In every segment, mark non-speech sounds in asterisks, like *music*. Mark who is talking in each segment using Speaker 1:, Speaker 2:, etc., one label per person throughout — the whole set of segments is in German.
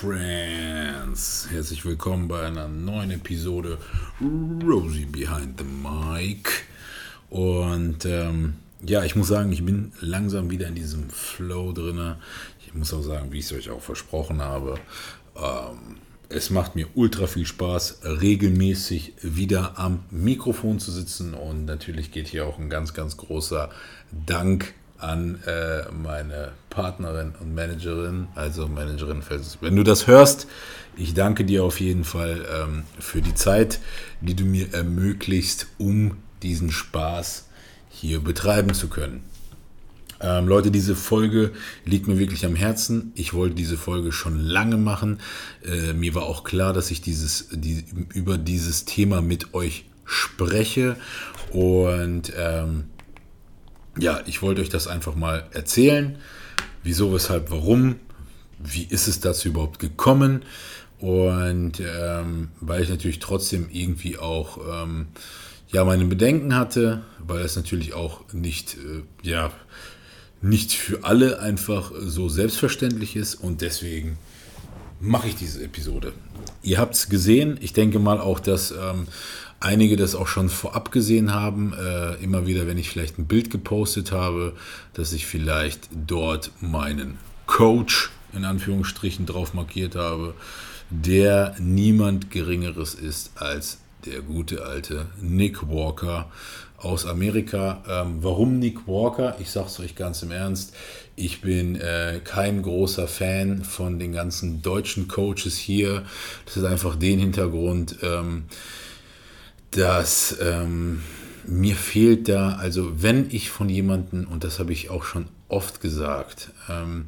Speaker 1: Friends! Herzlich willkommen bei einer neuen Episode Rosie Behind the Mic. Und ähm, ja, ich muss sagen, ich bin langsam wieder in diesem Flow drin. Ich muss auch sagen, wie ich es euch auch versprochen habe. Ähm, es macht mir ultra viel Spaß, regelmäßig wieder am Mikrofon zu sitzen. Und natürlich geht hier auch ein ganz, ganz großer Dank an äh, meine Partnerin und Managerin, also Managerin, wenn du das hörst, ich danke dir auf jeden Fall ähm, für die Zeit, die du mir ermöglicht, um diesen Spaß hier betreiben zu können. Ähm, Leute, diese Folge liegt mir wirklich am Herzen. Ich wollte diese Folge schon lange machen. Äh, mir war auch klar, dass ich dieses, die, über dieses Thema mit euch spreche. Und ähm, ja, ich wollte euch das einfach mal erzählen. Wieso, weshalb, warum? Wie ist es dazu überhaupt gekommen? Und ähm, weil ich natürlich trotzdem irgendwie auch ähm, ja meine Bedenken hatte, weil es natürlich auch nicht äh, ja nicht für alle einfach so selbstverständlich ist und deswegen mache ich diese Episode. Ihr habt es gesehen. Ich denke mal auch, dass ähm, einige das auch schon vorab gesehen haben. Äh, immer wieder, wenn ich vielleicht ein Bild gepostet habe, dass ich vielleicht dort meinen Coach in Anführungsstrichen drauf markiert habe, der niemand Geringeres ist als der gute alte Nick Walker aus Amerika. Ähm, warum Nick Walker? Ich sage es euch ganz im Ernst. Ich bin äh, kein großer Fan von den ganzen deutschen Coaches hier. Das ist einfach den Hintergrund. Ähm, dass ähm, mir fehlt da, also wenn ich von jemandem, und das habe ich auch schon oft gesagt, ähm,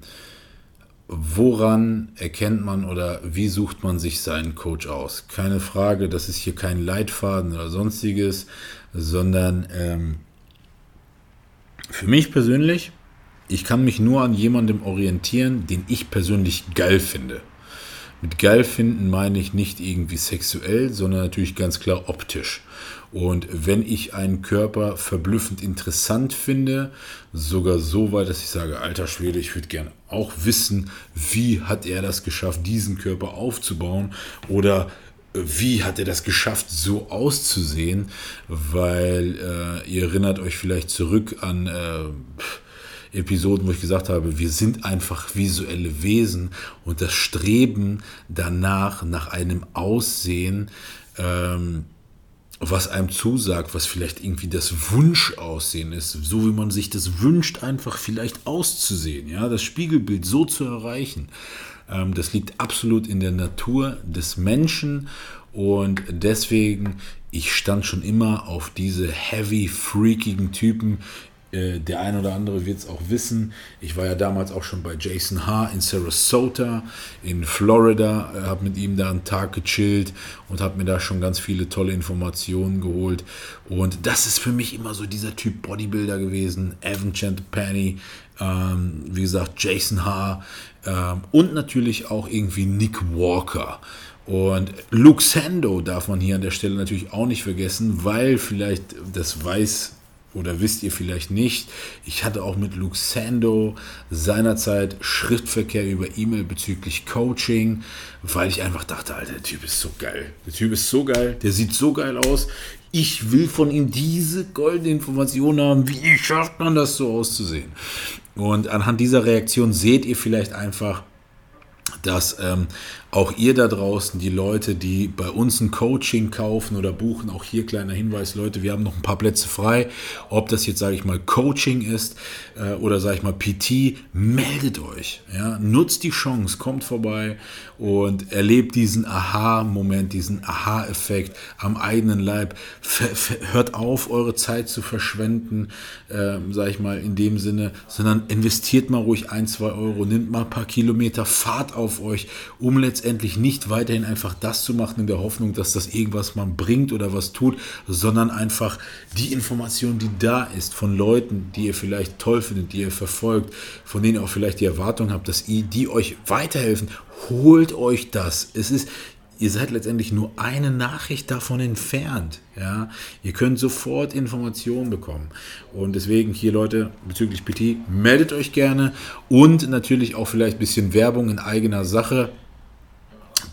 Speaker 1: woran erkennt man oder wie sucht man sich seinen Coach aus? Keine Frage, das ist hier kein Leitfaden oder sonstiges, sondern ähm, für mich persönlich, ich kann mich nur an jemandem orientieren, den ich persönlich geil finde. Mit geil finden meine ich nicht irgendwie sexuell, sondern natürlich ganz klar optisch. Und wenn ich einen Körper verblüffend interessant finde, sogar so weit, dass ich sage, alter Schwede, ich würde gerne auch wissen, wie hat er das geschafft, diesen Körper aufzubauen oder äh, wie hat er das geschafft, so auszusehen? Weil äh, ihr erinnert euch vielleicht zurück an äh, Episoden, wo ich gesagt habe, wir sind einfach visuelle Wesen und das Streben danach, nach einem Aussehen, ähm, was einem zusagt, was vielleicht irgendwie das Wunschaussehen ist, so wie man sich das wünscht, einfach vielleicht auszusehen, ja, das Spiegelbild so zu erreichen. Ähm, das liegt absolut in der Natur des Menschen und deswegen, ich stand schon immer auf diese heavy, freakigen Typen, äh, der ein oder andere wird es auch wissen. Ich war ja damals auch schon bei Jason H. in Sarasota in Florida, äh, habe mit ihm da einen Tag gechillt und habe mir da schon ganz viele tolle Informationen geholt. Und das ist für mich immer so dieser Typ Bodybuilder gewesen. Evan Chantopani, ähm, wie gesagt, Jason H. Ähm, und natürlich auch irgendwie Nick Walker. Und Luke Sando darf man hier an der Stelle natürlich auch nicht vergessen, weil vielleicht, das weiß oder wisst ihr vielleicht nicht, ich hatte auch mit Luke Sando seinerzeit Schriftverkehr über E-Mail bezüglich Coaching, weil ich einfach dachte, Alter, der Typ ist so geil. Der Typ ist so geil, der sieht so geil aus. Ich will von ihm diese goldene Information haben. Wie schafft man das so auszusehen? Und anhand dieser Reaktion seht ihr vielleicht einfach, dass ähm, auch ihr da draußen, die Leute, die bei uns ein Coaching kaufen oder buchen, auch hier kleiner Hinweis, Leute, wir haben noch ein paar Plätze frei. Ob das jetzt, sage ich mal, Coaching ist äh, oder, sage ich mal, PT, meldet euch. Ja? Nutzt die Chance, kommt vorbei und erlebt diesen Aha-Moment, diesen Aha-Effekt am eigenen Leib. hört auf, eure Zeit zu verschwenden, äh, sage ich mal, in dem Sinne, sondern investiert mal ruhig ein, zwei Euro, nimmt mal ein paar Kilometer Fahrt auf euch, um letztendlich nicht weiterhin einfach das zu machen in der Hoffnung, dass das irgendwas mal bringt oder was tut, sondern einfach die Information, die da ist von Leuten, die ihr vielleicht toll findet, die ihr verfolgt, von denen ihr auch vielleicht die Erwartung habt, dass ihr, die euch weiterhelfen, holt euch das. Es ist, ihr seid letztendlich nur eine Nachricht davon entfernt. Ja? Ihr könnt sofort Informationen bekommen. Und deswegen hier Leute bezüglich PT, meldet euch gerne und natürlich auch vielleicht ein bisschen Werbung in eigener Sache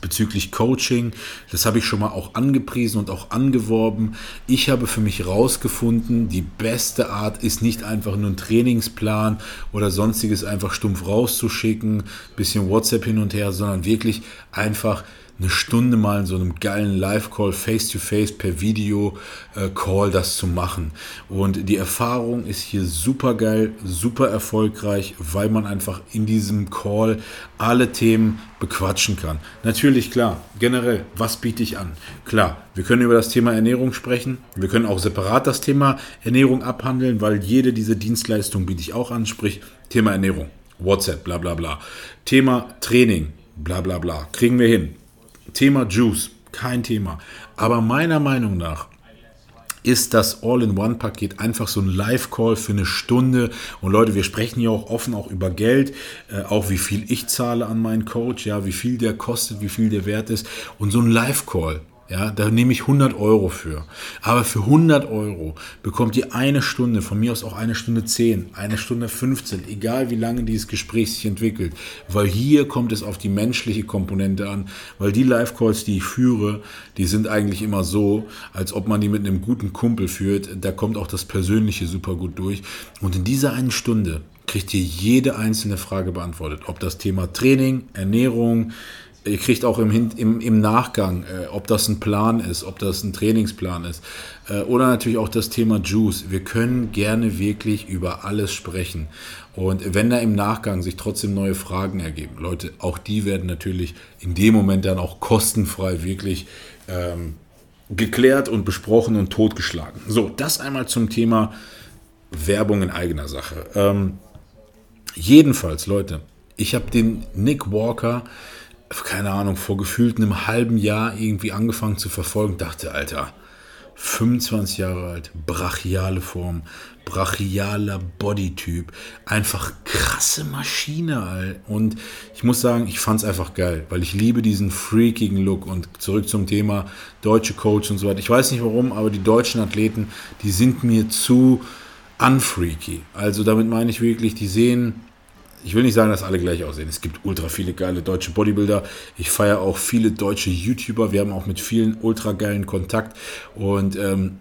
Speaker 1: bezüglich Coaching. Das habe ich schon mal auch angepriesen und auch angeworben. Ich habe für mich herausgefunden, die beste Art ist nicht einfach nur ein Trainingsplan oder sonstiges einfach stumpf rauszuschicken, bisschen WhatsApp hin und her, sondern wirklich einfach eine Stunde mal in so einem geilen Live-Call, face-to-face, per Video-Call das zu machen. Und die Erfahrung ist hier super geil, super erfolgreich, weil man einfach in diesem Call alle Themen bequatschen kann. Natürlich, klar, generell, was biete ich an? Klar, wir können über das Thema Ernährung sprechen. Wir können auch separat das Thema Ernährung abhandeln, weil jede dieser Dienstleistungen biete ich auch an, sprich Thema Ernährung, WhatsApp, bla bla bla. Thema Training, bla bla bla. Kriegen wir hin. Thema Juice, kein Thema. Aber meiner Meinung nach ist das All-in-One-Paket einfach so ein Live-Call für eine Stunde. Und Leute, wir sprechen ja auch offen auch über Geld, äh, auch wie viel ich zahle an meinen Coach, ja, wie viel der kostet, wie viel der wert ist. Und so ein Live-Call, ja, da nehme ich 100 Euro für. Aber für 100 Euro bekommt ihr eine Stunde, von mir aus auch eine Stunde 10, eine Stunde 15, egal wie lange dieses Gespräch sich entwickelt. Weil hier kommt es auf die menschliche Komponente an. Weil die Live-Calls, die ich führe, die sind eigentlich immer so, als ob man die mit einem guten Kumpel führt. Da kommt auch das Persönliche super gut durch. Und in dieser einen Stunde kriegt ihr jede einzelne Frage beantwortet. Ob das Thema Training, Ernährung, Ihr kriegt auch im, im, im Nachgang, äh, ob das ein Plan ist, ob das ein Trainingsplan ist. Äh, oder natürlich auch das Thema Juice. Wir können gerne wirklich über alles sprechen. Und wenn da im Nachgang sich trotzdem neue Fragen ergeben, Leute, auch die werden natürlich in dem Moment dann auch kostenfrei wirklich ähm, geklärt und besprochen und totgeschlagen. So, das einmal zum Thema Werbung in eigener Sache. Ähm, jedenfalls, Leute, ich habe den Nick Walker keine Ahnung, vor gefühlt einem halben Jahr irgendwie angefangen zu verfolgen, dachte, Alter, 25 Jahre alt, brachiale Form, brachialer Bodytyp, einfach krasse Maschine, Alter. Und ich muss sagen, ich fand es einfach geil, weil ich liebe diesen freakigen Look. Und zurück zum Thema deutsche Coach und so weiter. Ich weiß nicht warum, aber die deutschen Athleten, die sind mir zu unfreaky. Also damit meine ich wirklich, die sehen ich will nicht sagen, dass alle gleich aussehen. Es gibt ultra viele geile deutsche Bodybuilder. Ich feiere auch viele deutsche YouTuber. Wir haben auch mit vielen ultra geilen Kontakt und ähm,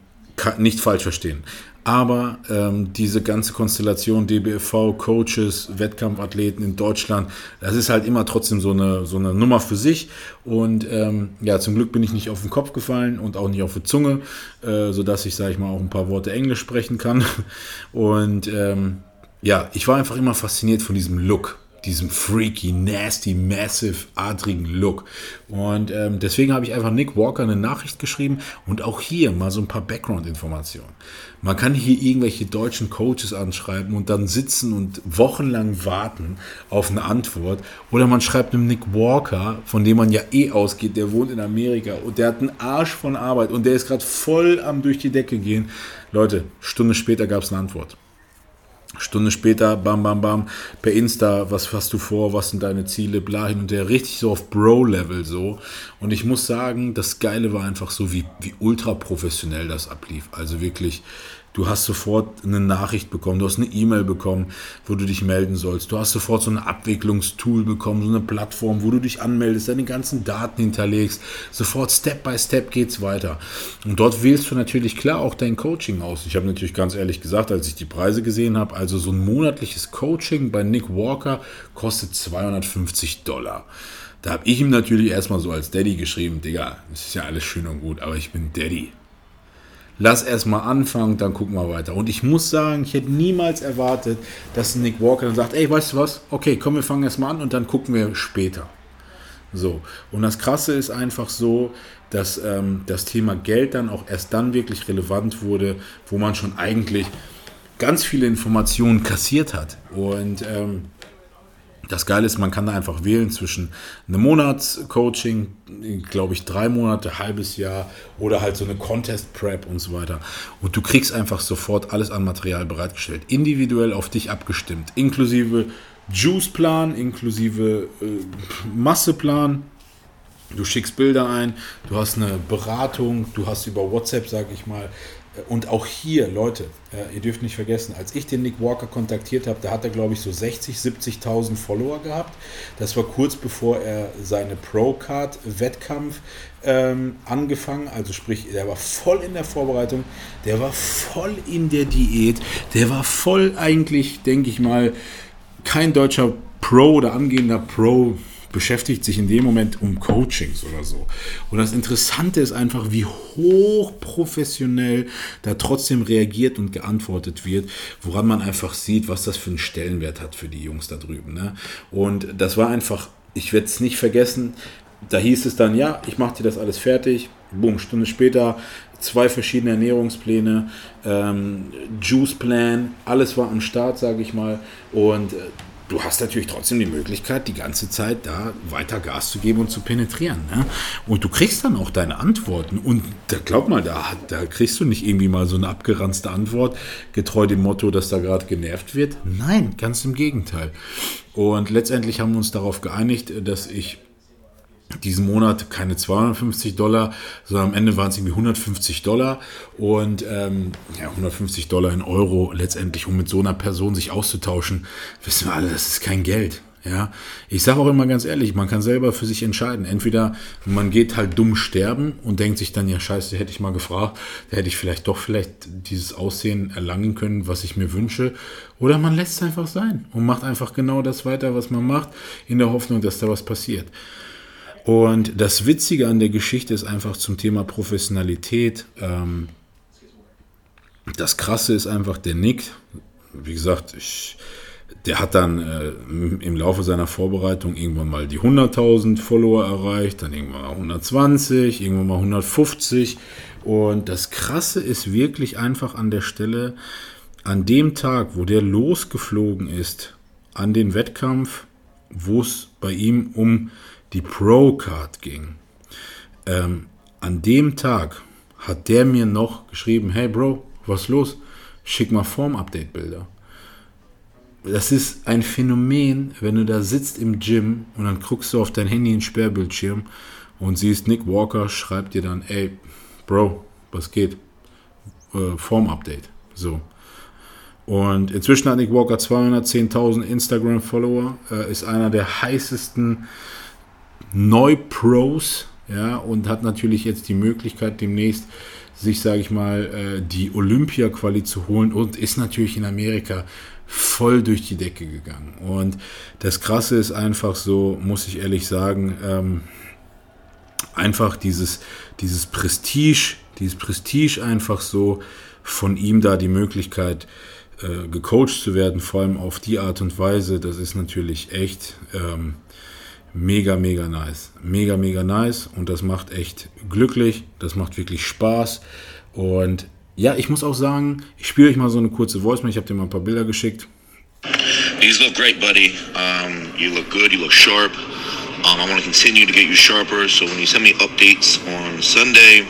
Speaker 1: nicht falsch verstehen. Aber ähm, diese ganze Konstellation DBFV, Coaches, Wettkampfathleten in Deutschland, das ist halt immer trotzdem so eine, so eine Nummer für sich. Und ähm, ja, zum Glück bin ich nicht auf den Kopf gefallen und auch nicht auf die Zunge, äh, sodass ich, sage ich mal, auch ein paar Worte Englisch sprechen kann. *laughs* Und ähm, ja, ich war einfach immer fasziniert von diesem Look, diesem freaky, nasty, massive, adrigen Look. Und ähm, deswegen habe ich einfach Nick Walker eine Nachricht geschrieben und auch hier mal so ein paar Background-Informationen. Man kann hier irgendwelche deutschen Coaches anschreiben und dann sitzen und wochenlang warten auf eine Antwort. Oder man schreibt einem Nick Walker, von dem man ja eh ausgeht, der wohnt in Amerika und der hat einen Arsch von Arbeit und der ist gerade voll am durch die Decke gehen. Leute, Stunde später gab es eine Antwort. Stunde später, bam, bam, bam, per Insta, was hast du vor, was sind deine Ziele, bla hin und her, richtig so auf Bro-Level so. Und ich muss sagen, das Geile war einfach so, wie, wie ultra professionell das ablief. Also wirklich, Du hast sofort eine Nachricht bekommen, du hast eine E-Mail bekommen, wo du dich melden sollst. Du hast sofort so ein Abwicklungstool bekommen, so eine Plattform, wo du dich anmeldest, deine ganzen Daten hinterlegst. Sofort Step by Step geht's weiter. Und dort wählst du natürlich klar auch dein Coaching aus. Ich habe natürlich ganz ehrlich gesagt, als ich die Preise gesehen habe, also so ein monatliches Coaching bei Nick Walker kostet 250 Dollar. Da habe ich ihm natürlich erstmal so als Daddy geschrieben, Digga, das ist ja alles schön und gut, aber ich bin Daddy lass erstmal anfangen, dann gucken wir weiter. Und ich muss sagen, ich hätte niemals erwartet, dass Nick Walker dann sagt, ey, weißt du was? Okay, komm, wir fangen erstmal an und dann gucken wir später. So. Und das Krasse ist einfach so, dass ähm, das Thema Geld dann auch erst dann wirklich relevant wurde, wo man schon eigentlich ganz viele Informationen kassiert hat. Und ähm, Das Geile ist, man kann da einfach wählen zwischen einem Monatscoaching, glaube ich, drei Monate, halbes Jahr oder halt so eine Contest Prep und so weiter. Und du kriegst einfach sofort alles an Material bereitgestellt, individuell auf dich abgestimmt, inklusive Juice-Plan, inklusive äh, Masseplan. Du schickst Bilder ein, du hast eine Beratung, du hast über WhatsApp, sage ich mal, und auch hier, Leute, ihr dürft nicht vergessen, als ich den Nick Walker kontaktiert habe, da hat er, glaube ich, so 60, 70.000 Follower gehabt. Das war kurz bevor er seine Pro-Card-Wettkampf ähm, angefangen, also sprich, der war voll in der Vorbereitung, der war voll in der Diät, der war voll eigentlich, denke ich mal, kein deutscher Pro oder angehender Pro beschäftigt sich in dem Moment um Coachings oder so. Und das Interessante ist einfach, wie hochprofessionell da trotzdem reagiert und geantwortet wird, woran man einfach sieht, was das für einen Stellenwert hat für die Jungs da drüben. Ne? Und das war einfach, ich werde es nicht vergessen, da hieß es dann, ja, ich mache dir das alles fertig. Boom, Stunde später zwei verschiedene Ernährungspläne, ähm, Juice-Plan, alles war am Start, sage ich mal. Und äh, du hast natürlich trotzdem die Möglichkeit, die ganze Zeit da weiter Gas zu geben und zu penetrieren. Ne? Und du kriegst dann auch deine Antworten. Und da glaub mal, da, da kriegst du nicht irgendwie mal so eine abgeranzte Antwort, getreu dem Motto, dass da gerade genervt wird. Nein, ganz im Gegenteil. Und letztendlich haben wir uns darauf geeinigt, dass ich diesen Monat keine 250 Dollar, sondern am Ende waren es irgendwie 150 Dollar und ähm, ja, 150 Dollar in Euro letztendlich, um mit so einer Person sich auszutauschen, wissen wir alle, das ist kein Geld. Ja, ich sage auch immer ganz ehrlich, man kann selber für sich entscheiden. Entweder man geht halt dumm sterben und denkt sich dann, ja scheiße, hätte ich mal gefragt, da hätte ich vielleicht doch vielleicht dieses Aussehen erlangen können, was ich mir wünsche. Oder man lässt es einfach sein und macht einfach genau das weiter, was man macht, in der Hoffnung, dass da was passiert. Und das Witzige an der Geschichte ist einfach zum Thema Professionalität. Ähm, das Krasse ist einfach, der Nick, wie gesagt, ich, der hat dann äh, im Laufe seiner Vorbereitung irgendwann mal die 100.000 Follower erreicht, dann irgendwann mal 120, irgendwann mal 150. Und das Krasse ist wirklich einfach an der Stelle, an dem Tag, wo der losgeflogen ist, an den Wettkampf, wo es bei ihm um die Pro-Card ging, ähm, an dem Tag hat der mir noch geschrieben, hey Bro, was los? Schick mal Form-Update-Bilder. Das ist ein Phänomen, wenn du da sitzt im Gym und dann guckst du auf dein Handy in Sperrbildschirm und siehst, Nick Walker schreibt dir dann, ey, Bro, was geht? Äh, Form-Update. So. Und inzwischen hat Nick Walker 210.000 Instagram-Follower, äh, ist einer der heißesten Neupros, ja, und hat natürlich jetzt die Möglichkeit demnächst sich, sage ich mal, äh, die Olympia-Quali zu holen und ist natürlich in Amerika voll durch die Decke gegangen. Und das Krasse ist einfach so, muss ich ehrlich sagen, ähm, einfach dieses, dieses Prestige, dieses Prestige einfach so von ihm da die Möglichkeit äh, gecoacht zu werden, vor allem auf die Art und Weise, das ist natürlich echt ähm, mega, mega nice. Mega, mega nice und das macht echt glücklich, das macht wirklich Spaß und ja, ich muss auch sagen, ich spiele euch mal so eine kurze Voice, ich habe dir mal ein paar Bilder geschickt.
Speaker 2: These look great, buddy. Um, you look good, you look sharp. Um, I want to continue to get you sharper, so when you send me updates on Sunday,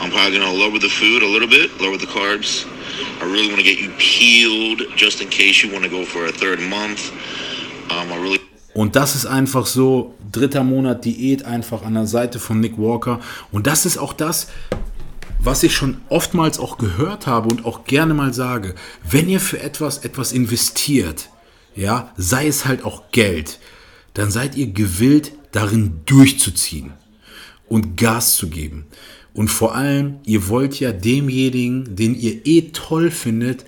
Speaker 2: I'm probably going to lower the food a little bit, lower the carbs. I really want to get you peeled just in case you want to go for a third month. Um, I really
Speaker 1: und das ist einfach so, dritter Monat Diät einfach an der Seite von Nick Walker. Und das ist auch das, was ich schon oftmals auch gehört habe und auch gerne mal sage. Wenn ihr für etwas etwas investiert, ja, sei es halt auch Geld, dann seid ihr gewillt, darin durchzuziehen und Gas zu geben. Und vor allem, ihr wollt ja demjenigen, den ihr eh toll findet,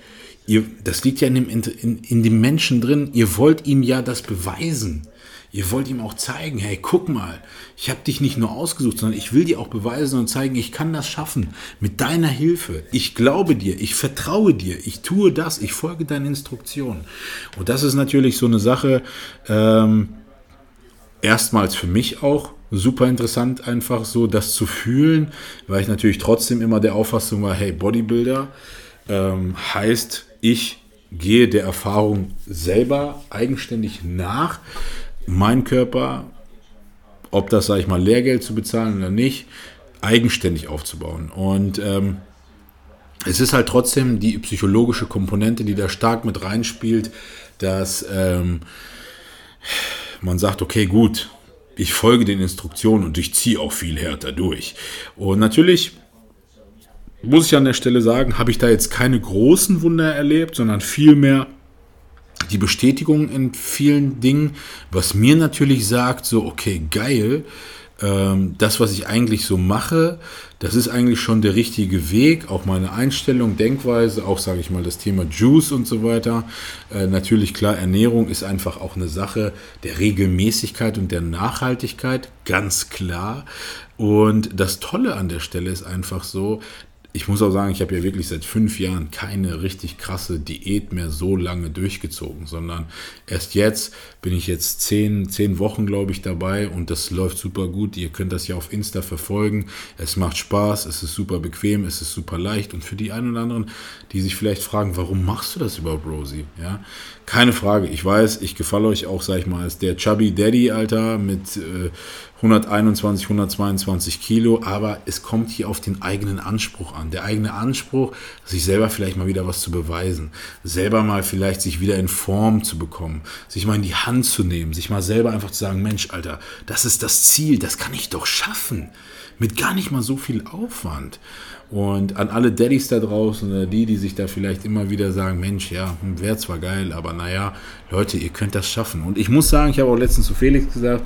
Speaker 1: Ihr, das liegt ja in dem, in, in dem Menschen drin. Ihr wollt ihm ja das beweisen. Ihr wollt ihm auch zeigen, hey, guck mal, ich habe dich nicht nur ausgesucht, sondern ich will dir auch beweisen und zeigen, ich kann das schaffen. Mit deiner Hilfe. Ich glaube dir, ich vertraue dir, ich tue das, ich folge deinen Instruktionen. Und das ist natürlich so eine Sache, ähm, erstmals für mich auch super interessant, einfach so das zu fühlen, weil ich natürlich trotzdem immer der Auffassung war, hey, Bodybuilder ähm, heißt, ich gehe der Erfahrung selber eigenständig nach. Mein Körper, ob das, sage ich mal, Lehrgeld zu bezahlen oder nicht, eigenständig aufzubauen. Und ähm, es ist halt trotzdem die psychologische Komponente, die da stark mit reinspielt, dass ähm, man sagt, okay, gut, ich folge den Instruktionen und ich ziehe auch viel härter durch. Und natürlich muss ich an der Stelle sagen, habe ich da jetzt keine großen Wunder erlebt, sondern vielmehr die Bestätigung in vielen Dingen, was mir natürlich sagt, so, okay, geil, ähm, das, was ich eigentlich so mache, das ist eigentlich schon der richtige Weg. Auch meine Einstellung, Denkweise, auch sage ich mal das Thema Juice und so weiter. Äh, natürlich klar, Ernährung ist einfach auch eine Sache der Regelmäßigkeit und der Nachhaltigkeit, ganz klar. Und das Tolle an der Stelle ist einfach so, ich muss auch sagen, ich habe ja wirklich seit fünf Jahren keine richtig krasse Diät mehr so lange durchgezogen, sondern erst jetzt bin ich jetzt zehn, zehn Wochen, glaube ich, dabei und das läuft super gut. Ihr könnt das ja auf Insta verfolgen. Es macht Spaß, es ist super bequem, es ist super leicht und für die einen oder anderen, die sich vielleicht fragen, warum machst du das überhaupt, Rosie? Ja, keine Frage. Ich weiß, ich gefalle euch auch, sag ich mal, als der Chubby Daddy, Alter, mit äh, 121, 122 Kilo, aber es kommt hier auf den eigenen Anspruch an. Der eigene Anspruch, sich selber vielleicht mal wieder was zu beweisen, selber mal vielleicht sich wieder in Form zu bekommen, sich mal in die Hand zu nehmen, sich mal selber einfach zu sagen, Mensch, Alter, das ist das Ziel, das kann ich doch schaffen. Mit gar nicht mal so viel Aufwand. Und an alle Daddys da draußen oder die, die sich da vielleicht immer wieder sagen, Mensch, ja, hm, wäre zwar geil, aber naja, Leute, ihr könnt das schaffen. Und ich muss sagen, ich habe auch letztens zu Felix gesagt,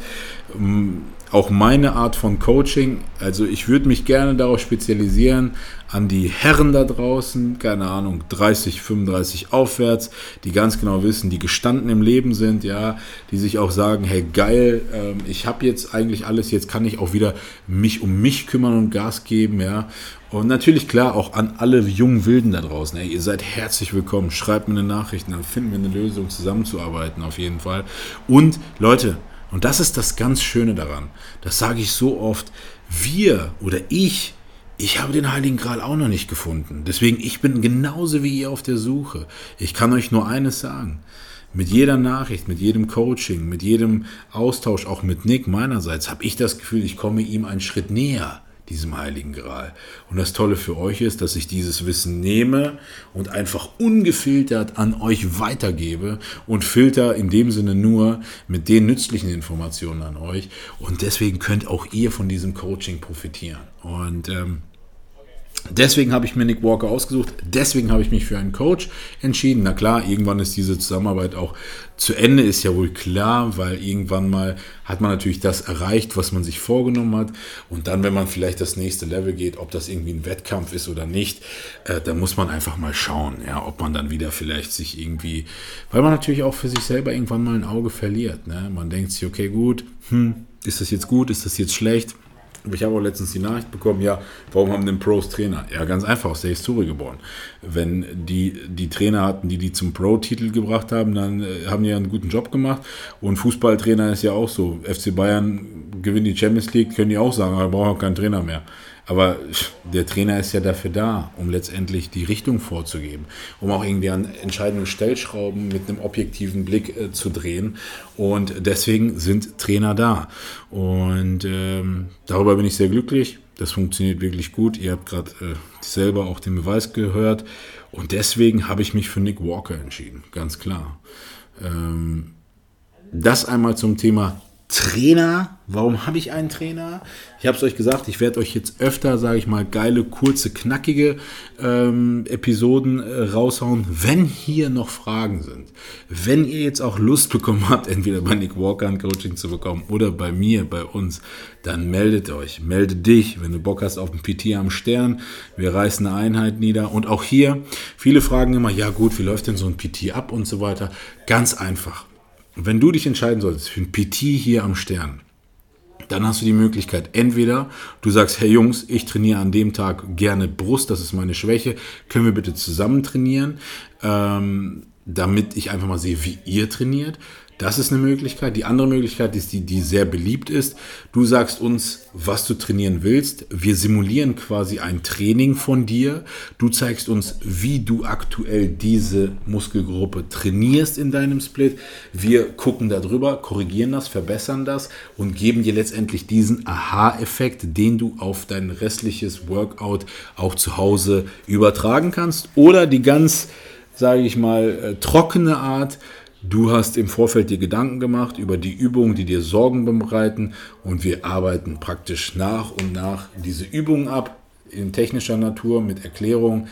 Speaker 1: hm, auch meine Art von Coaching, also ich würde mich gerne darauf spezialisieren, an die Herren da draußen, keine Ahnung, 30, 35 aufwärts, die ganz genau wissen, die gestanden im Leben sind, ja, die sich auch sagen, hey geil, ähm, ich habe jetzt eigentlich alles, jetzt kann ich auch wieder mich um mich kümmern und Gas geben, ja. Und natürlich klar auch an alle jungen Wilden da draußen, ey, ihr seid herzlich willkommen, schreibt mir eine Nachricht, dann finden wir eine Lösung, zusammenzuarbeiten auf jeden Fall. Und Leute, und das ist das ganz Schöne daran. Das sage ich so oft. Wir oder ich, ich habe den Heiligen Gral auch noch nicht gefunden. Deswegen, ich bin genauso wie ihr auf der Suche. Ich kann euch nur eines sagen. Mit jeder Nachricht, mit jedem Coaching, mit jedem Austausch, auch mit Nick meinerseits, habe ich das Gefühl, ich komme ihm einen Schritt näher diesem heiligen Gral. Und das Tolle für euch ist, dass ich dieses Wissen nehme und einfach ungefiltert an euch weitergebe und filter in dem Sinne nur mit den nützlichen Informationen an euch. Und deswegen könnt auch ihr von diesem Coaching profitieren. Und ähm, Deswegen habe ich mir Nick Walker ausgesucht. Deswegen habe ich mich für einen Coach entschieden. Na klar, irgendwann ist diese Zusammenarbeit auch zu Ende, ist ja wohl klar, weil irgendwann mal hat man natürlich das erreicht, was man sich vorgenommen hat. Und dann, wenn man vielleicht das nächste Level geht, ob das irgendwie ein Wettkampf ist oder nicht, äh, da muss man einfach mal schauen, ja, ob man dann wieder vielleicht sich irgendwie, weil man natürlich auch für sich selber irgendwann mal ein Auge verliert. Ne? Man denkt sich, okay, gut, hm, ist das jetzt gut, ist das jetzt schlecht? Aber ich habe auch letztens die Nachricht bekommen, ja, warum haben denn Pros Trainer? Ja, ganz einfach, aus der Historie geboren. Wenn die, die Trainer hatten, die die zum Pro-Titel gebracht haben, dann äh, haben die ja einen guten Job gemacht. Und Fußballtrainer ist ja auch so. FC Bayern gewinnt die Champions League, können die auch sagen, aber brauchen auch keinen Trainer mehr. Aber der Trainer ist ja dafür da, um letztendlich die Richtung vorzugeben, um auch irgendwie an entscheidenden Stellschrauben mit einem objektiven Blick äh, zu drehen. Und deswegen sind Trainer da. Und ähm, darüber bin ich sehr glücklich. Das funktioniert wirklich gut. Ihr habt gerade äh, selber auch den Beweis gehört. Und deswegen habe ich mich für Nick Walker entschieden, ganz klar. Ähm, das einmal zum Thema Trainer. Warum habe ich einen Trainer? Ich habe es euch gesagt, ich werde euch jetzt öfter, sage ich mal, geile, kurze, knackige ähm, Episoden äh, raushauen, wenn hier noch Fragen sind. Wenn ihr jetzt auch Lust bekommen habt, entweder bei Nick Walker ein Coaching zu bekommen oder bei mir, bei uns, dann meldet euch, melde dich, wenn du Bock hast auf ein PT am Stern. Wir reißen eine Einheit nieder. Und auch hier, viele fragen immer, ja gut, wie läuft denn so ein PT ab und so weiter. Ganz einfach wenn du dich entscheiden solltest für ein PT hier am Stern, dann hast du die Möglichkeit, entweder du sagst, hey Jungs, ich trainiere an dem Tag gerne Brust, das ist meine Schwäche, können wir bitte zusammen trainieren, ähm, damit ich einfach mal sehe, wie ihr trainiert. Das ist eine Möglichkeit. Die andere Möglichkeit ist die, die sehr beliebt ist. Du sagst uns, was du trainieren willst. Wir simulieren quasi ein Training von dir. Du zeigst uns, wie du aktuell diese Muskelgruppe trainierst in deinem Split. Wir gucken darüber, korrigieren das, verbessern das und geben dir letztendlich diesen Aha-Effekt, den du auf dein restliches Workout auch zu Hause übertragen kannst. Oder die ganz, sage ich mal, äh, trockene Art Du hast im Vorfeld dir Gedanken gemacht über die Übungen, die dir Sorgen bereiten. Und wir arbeiten praktisch nach und nach diese Übungen ab in technischer Natur mit Erklärung,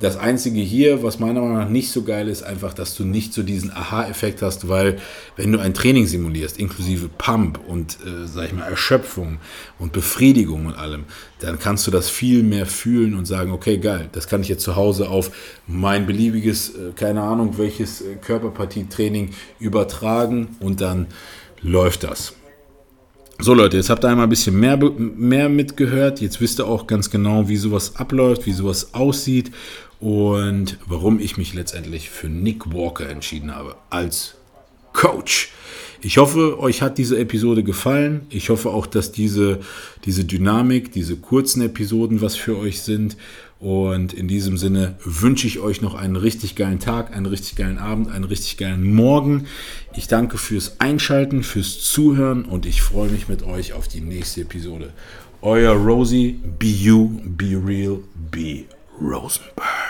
Speaker 1: das Einzige hier, was meiner Meinung nach nicht so geil ist, einfach, dass du nicht so diesen Aha-Effekt hast, weil wenn du ein Training simulierst, inklusive Pump und, äh, sag ich mal, Erschöpfung und Befriedigung und allem, dann kannst du das viel mehr fühlen und sagen, okay, geil, das kann ich jetzt zu Hause auf mein beliebiges, äh, keine Ahnung, welches äh, Körperpartie-Training übertragen und dann läuft das. So Leute, jetzt habt ihr einmal ein bisschen mehr, mehr mitgehört. Jetzt wisst ihr auch ganz genau, wie sowas abläuft, wie sowas aussieht und warum ich mich letztendlich für Nick Walker entschieden habe als Coach. Ich hoffe, euch hat diese Episode gefallen. Ich hoffe auch, dass diese, diese Dynamik, diese kurzen Episoden was für euch sind. Und in diesem Sinne wünsche ich euch noch einen richtig geilen Tag, einen richtig geilen Abend, einen richtig geilen Morgen. Ich danke fürs Einschalten, fürs Zuhören und ich freue mich mit euch auf die nächste Episode. Euer Rosie, be you, be real, be Rosenberg.